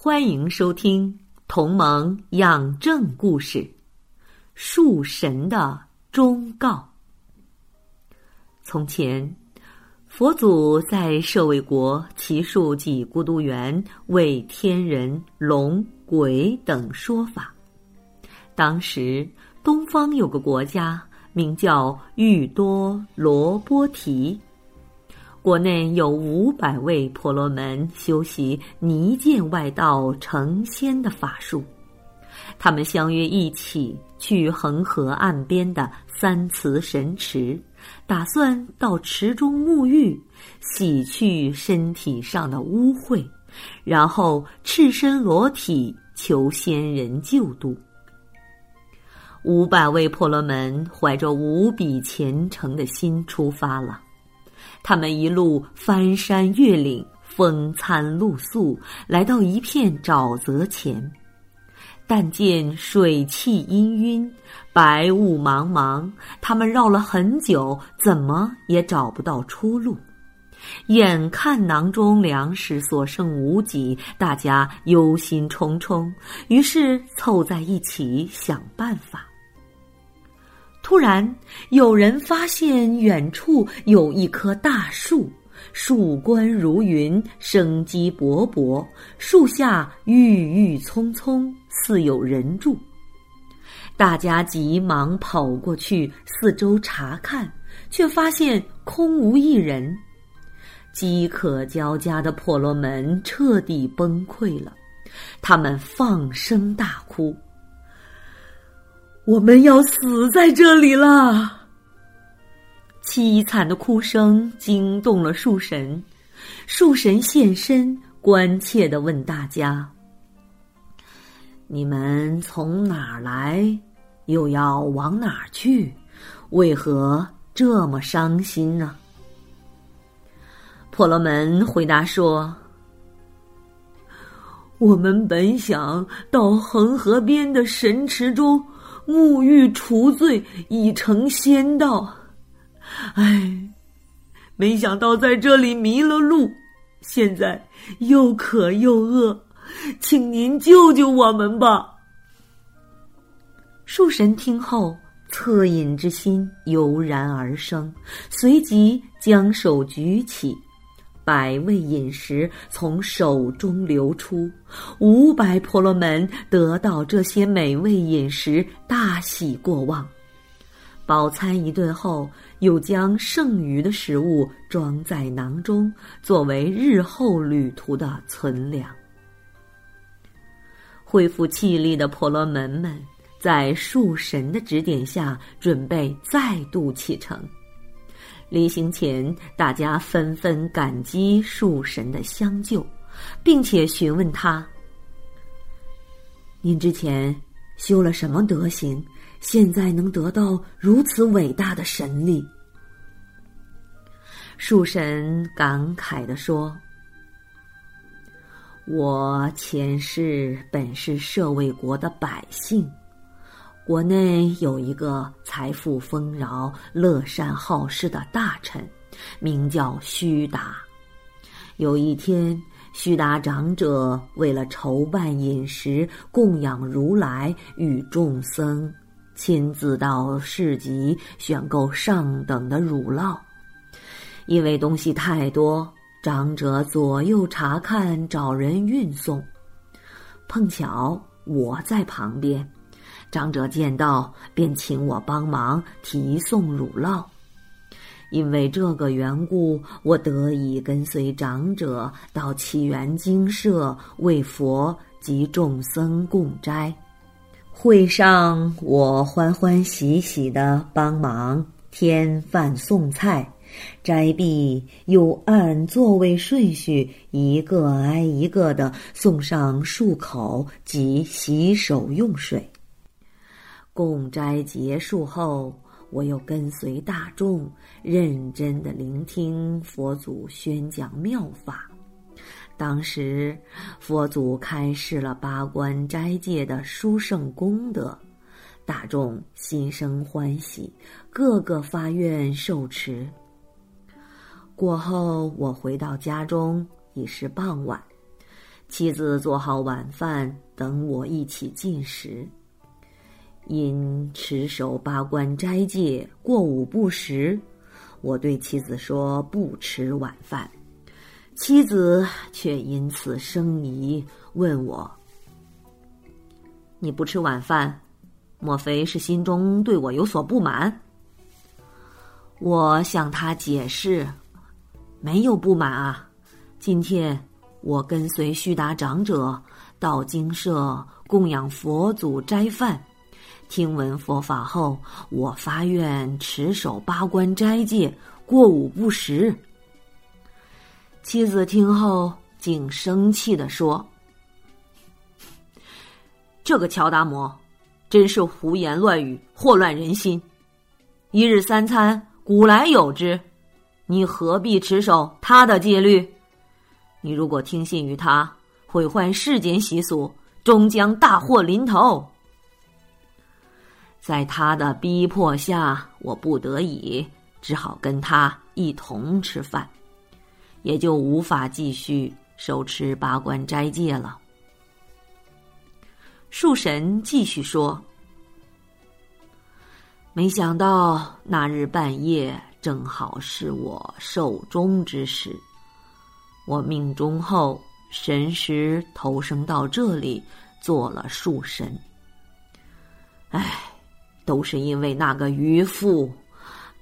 欢迎收听《同盟养正故事》，树神的忠告。从前，佛祖在舍卫国祇树及孤独园为天人、龙、鬼等说法。当时，东方有个国家名叫玉多罗波提。国内有五百位婆罗门修习泥剑外道成仙的法术，他们相约一起去恒河岸边的三慈神池，打算到池中沐浴，洗去身体上的污秽，然后赤身裸体求仙人救度。五百位婆罗门怀着无比虔诚的心出发了。他们一路翻山越岭，风餐露宿，来到一片沼泽前。但见水汽氤氲，白雾茫茫，他们绕了很久，怎么也找不到出路。眼看囊中粮食所剩无几，大家忧心忡忡，于是凑在一起想办法。突然，有人发现远处有一棵大树，树冠如云，生机勃勃，树下郁郁葱葱，似有人住。大家急忙跑过去，四周查看，却发现空无一人。饥渴交加的婆罗门彻底崩溃了，他们放声大哭。我们要死在这里了！凄惨的哭声惊动了树神，树神现身，关切的问大家：“你们从哪儿来？又要往哪儿去？为何这么伤心呢？”婆罗门回答说：“我们本想到恒河边的神池中。”沐浴除罪，已成仙道。唉，没想到在这里迷了路，现在又渴又饿，请您救救我们吧。树神听后，恻隐之心油然而生，随即将手举起。百味饮食从手中流出，五百婆罗门得到这些美味饮食，大喜过望。饱餐一顿后，又将剩余的食物装在囊中，作为日后旅途的存粮。恢复气力的婆罗门们，在树神的指点下，准备再度启程。临行前，大家纷纷感激树神的相救，并且询问他：“您之前修了什么德行，现在能得到如此伟大的神力？”树神感慨地说：“我前世本是舍卫国的百姓。”国内有一个财富丰饶、乐善好施的大臣，名叫须达。有一天，须达长者为了筹办饮食供养如来与众僧，亲自到市集选购上等的乳酪。因为东西太多，长者左右查看，找人运送。碰巧我在旁边。长者见到，便请我帮忙提送乳酪。因为这个缘故，我得以跟随长者到起源精舍为佛及众僧供斋。会上，我欢欢喜喜的帮忙添饭送菜，斋毕，又按座位顺序一个挨一个的送上漱口及洗手用水。供斋结束后，我又跟随大众认真的聆听佛祖宣讲妙法。当时，佛祖开示了八关斋戒的殊胜功德，大众心生欢喜，个个发愿受持。过后，我回到家中已是傍晚，妻子做好晚饭等我一起进食。因持守八关斋戒，过午不食，我对妻子说不吃晚饭，妻子却因此生疑，问我：“你不吃晚饭，莫非是心中对我有所不满？”我向他解释。没有不满啊！今天我跟随须达长者到精舍供养佛祖斋饭，听闻佛法后，我发愿持守八关斋戒，过午不食。妻子听后竟生气的说：“这个乔达摩真是胡言乱语，祸乱人心。一日三餐，古来有之。”你何必持守他的戒律？你如果听信于他，毁坏世间习俗，终将大祸临头。在他的逼迫下，我不得已只好跟他一同吃饭，也就无法继续手持八关斋戒了。树神继续说：“没想到那日半夜。”正好是我寿终之时，我命中后神识投生到这里做了树神。唉，都是因为那个渔夫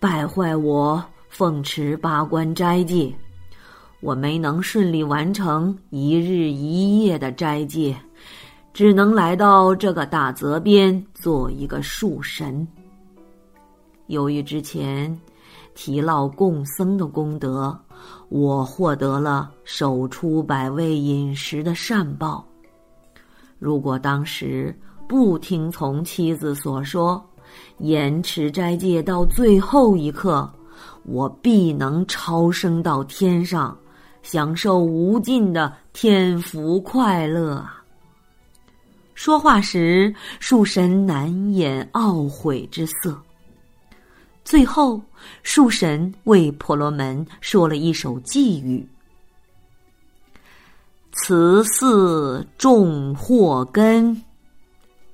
败坏我奉持八关斋戒，我没能顺利完成一日一夜的斋戒，只能来到这个大泽边做一个树神。由于之前。提劳供僧的功德，我获得了守出百味饮食的善报。如果当时不听从妻子所说，延迟斋戒到最后一刻，我必能超生到天上，享受无尽的天福快乐。说话时，树神难掩懊悔之色。最后，树神为婆罗门说了一首寄语：“慈寺种祸根，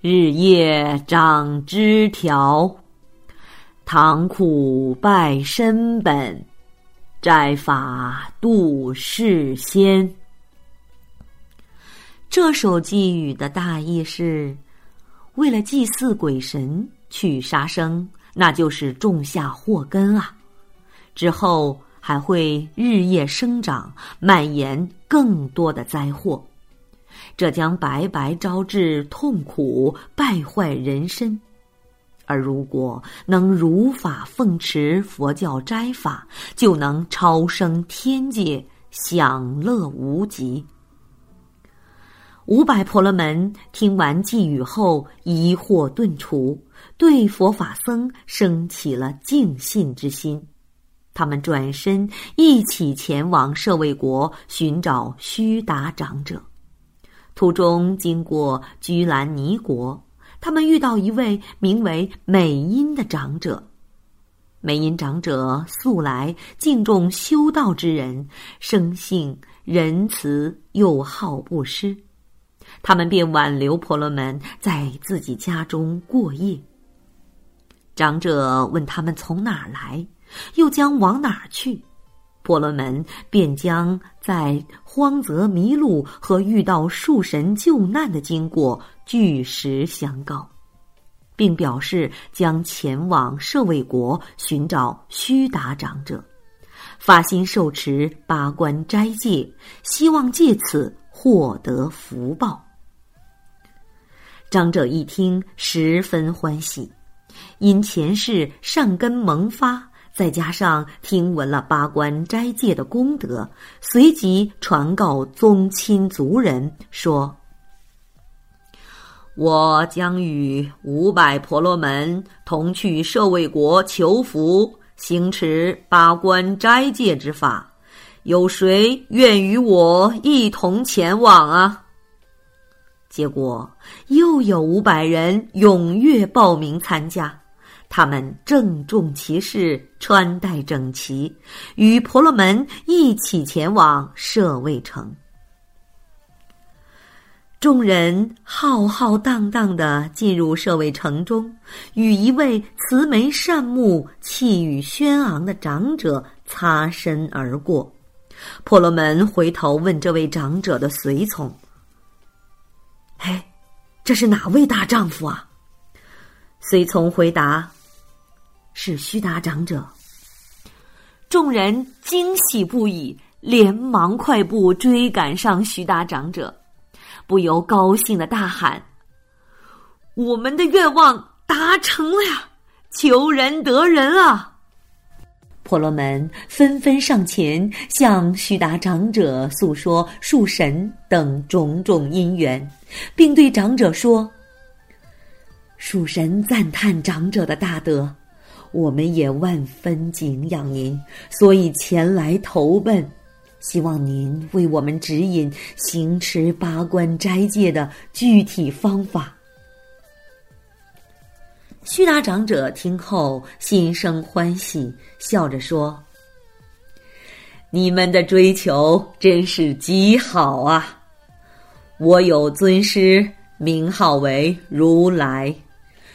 日夜长枝条。唐苦败身本，斋法度世仙。”这首寄语的大意是：为了祭祀鬼神，去杀生。那就是种下祸根啊，之后还会日夜生长，蔓延更多的灾祸，这将白白招致痛苦，败坏人身。而如果能如法奉持佛教斋法，就能超生天界，享乐无极。五百婆罗门听完寄语后，疑惑顿除。对佛法僧升起了敬信之心，他们转身一起前往舍卫国寻找须达长者。途中经过居兰尼国，他们遇到一位名为美音的长者。美音长者素来敬重修道之人，生性仁慈又好布施，他们便挽留婆罗门在自己家中过夜。长者问他们从哪儿来，又将往哪儿去，婆罗门便将在荒泽迷路和遇到树神救难的经过据实相告，并表示将前往舍卫国寻找须达长者，发心受持八关斋戒，希望借此获得福报。长者一听，十分欢喜。因前世善根萌发，再加上听闻了八关斋戒的功德，随即传告宗亲族人说：“我将与五百婆罗门同去舍卫国求福，行持八关斋戒之法。有谁愿与我一同前往啊？”结果又有五百人踊跃报名参加。他们郑重其事，穿戴整齐，与婆罗门一起前往舍卫城。众人浩浩荡荡的进入舍卫城中，与一位慈眉善目、气宇轩昂的长者擦身而过。婆罗门回头问这位长者的随从：“哎，这是哪位大丈夫啊？”随从回答。是须达长者，众人惊喜不已，连忙快步追赶上须达长者，不由高兴的大喊：“我们的愿望达成了呀！求人得人啊！”婆罗门纷纷上前向须达长者诉说树神等种种因缘，并对长者说：“树神赞叹长者的大德。”我们也万分敬仰您，所以前来投奔，希望您为我们指引行持八关斋戒的具体方法。须达长者听后心生欢喜，笑着说：“你们的追求真是极好啊！我有尊师，名号为如来，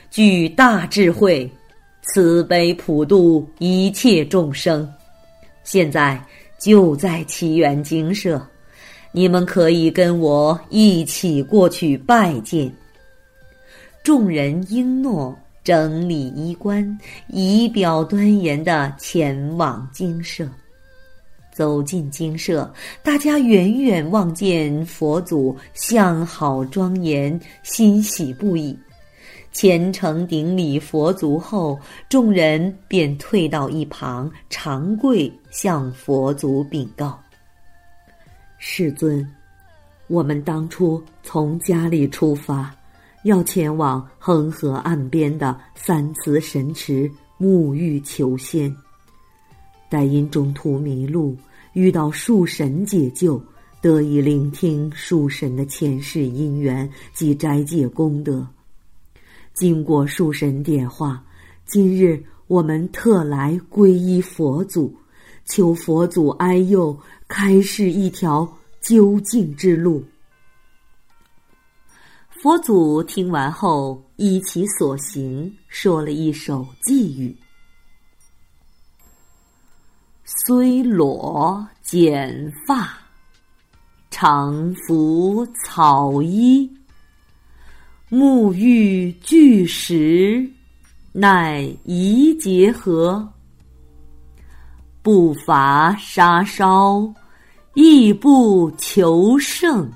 具大智慧。”慈悲普度一切众生，现在就在祈愿精舍，你们可以跟我一起过去拜见。众人应诺，整理衣冠，仪表端严的前往精舍。走进精舍，大家远远望见佛祖相好庄严，欣喜不已。虔诚顶礼佛足后，众人便退到一旁，长跪向佛祖禀告：“世尊，我们当初从家里出发，要前往恒河岸边的三慈神池沐浴求仙，但因中途迷路，遇到树神解救，得以聆听树神的前世因缘及斋戒功德。”经过树神点化，今日我们特来皈依佛祖，求佛祖安佑，开示一条究竟之路。佛祖听完后，依其所行，说了一首寄语：“虽裸剪发，常服草衣。”沐浴巨石，乃宜结合；不伐杀烧，亦不求胜。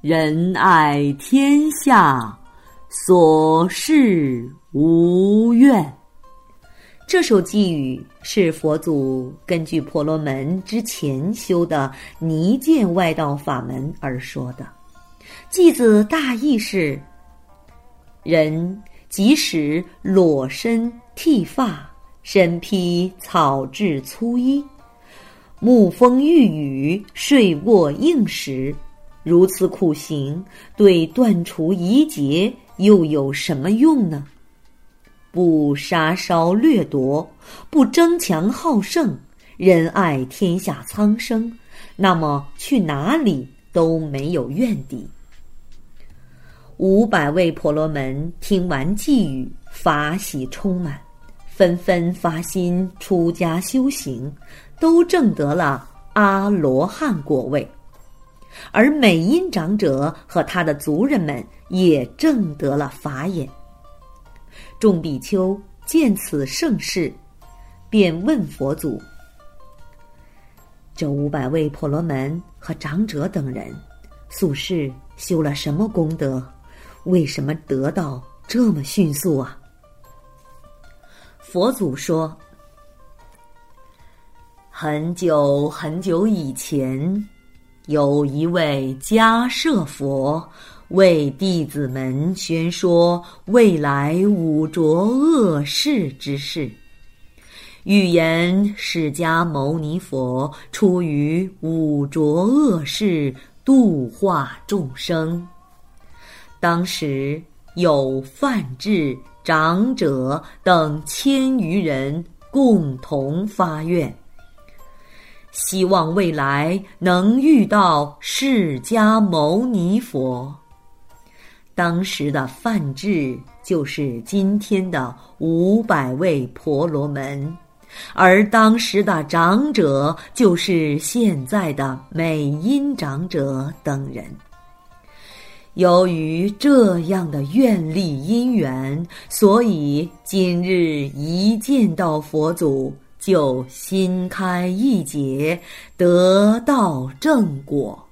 仁爱天下，所事无怨。这首寄语是佛祖根据婆罗门之前修的泥剑外道法门而说的。偈子大意是。人即使裸身剃发，身披草质粗衣，沐风御雨，睡卧应时，如此苦行，对断除疑结又有什么用呢？不杀烧掠夺，不争强好胜，仁爱天下苍生，那么去哪里都没有怨敌。五百位婆罗门听完寄语，法喜充满，纷纷发心出家修行，都证得了阿罗汉果位。而美音长者和他的族人们也证得了法眼。众比丘见此盛世，便问佛祖：“这五百位婆罗门和长者等人，宿世修了什么功德？”为什么得到这么迅速啊？佛祖说：“很久很久以前，有一位迦舍佛为弟子们宣说未来五浊恶世之事，预言释迦牟尼佛出于五浊恶世度化众生。当时有范志长者等千余人共同发愿。希望未来能遇到释迦牟尼佛。当时的范志就是今天的五百位婆罗门，而当时的长者就是现在的美音长者等人。由于这样的愿力因缘，所以今日一见到佛祖。就心开意解，得到正果。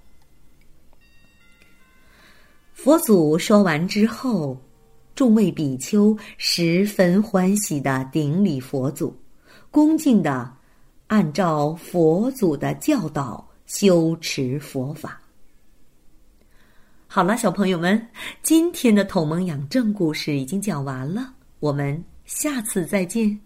佛祖说完之后，众位比丘十分欢喜的顶礼佛祖，恭敬的按照佛祖的教导修持佛法。好了，小朋友们，今天的同盟养正故事已经讲完了，我们下次再见。